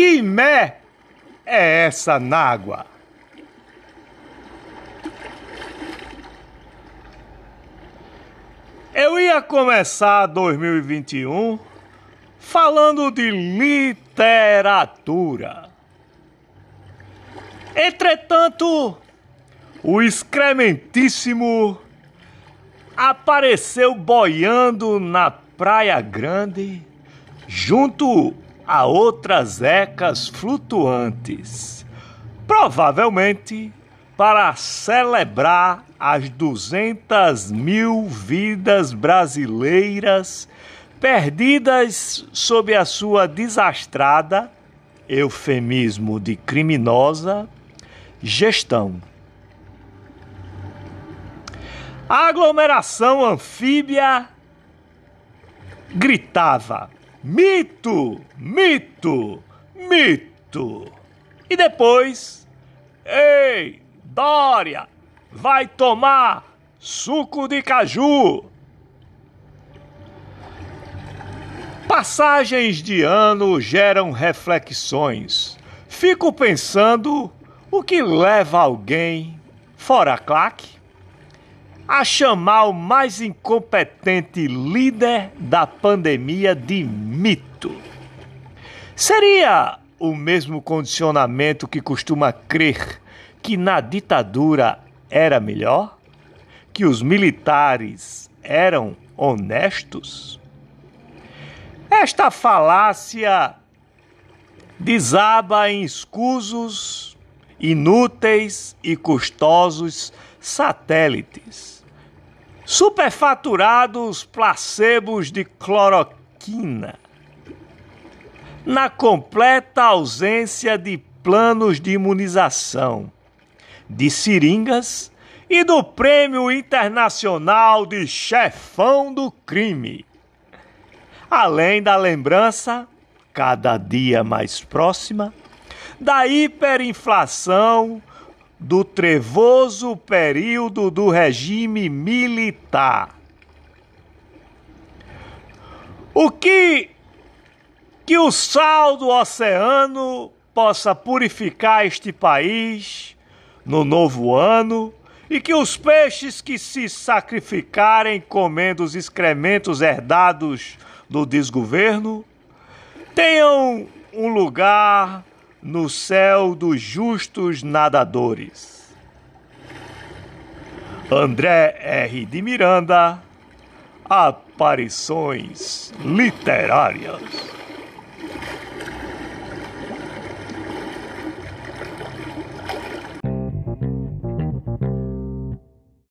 Que mé é essa nágua? Eu ia começar 2021 falando de literatura. Entretanto, o excrementíssimo apareceu boiando na Praia Grande junto a outras ecas flutuantes, provavelmente para celebrar as 200 mil vidas brasileiras perdidas sob a sua desastrada, eufemismo de criminosa, gestão. A aglomeração anfíbia gritava: mito, mito, mito. E depois, ei, Dória, vai tomar suco de caju. Passagens de ano geram reflexões. Fico pensando o que leva alguém, fora claque, a chamar o mais incompetente líder da pandemia de mito. Seria o mesmo condicionamento que costuma crer que na ditadura era melhor? Que os militares eram honestos? Esta falácia desaba em escusos, inúteis e custosos satélites, superfaturados placebos de cloroquina, na completa ausência de planos de imunização de seringas e do Prêmio Internacional de Chefão do Crime. Além da lembrança, cada dia mais próxima, da hiperinflação do trevoso período do regime militar. O que que o sal do oceano possa purificar este país no novo ano e que os peixes que se sacrificarem comendo os excrementos herdados do desgoverno tenham um lugar no céu dos justos nadadores. André R. de Miranda, Aparições Literárias.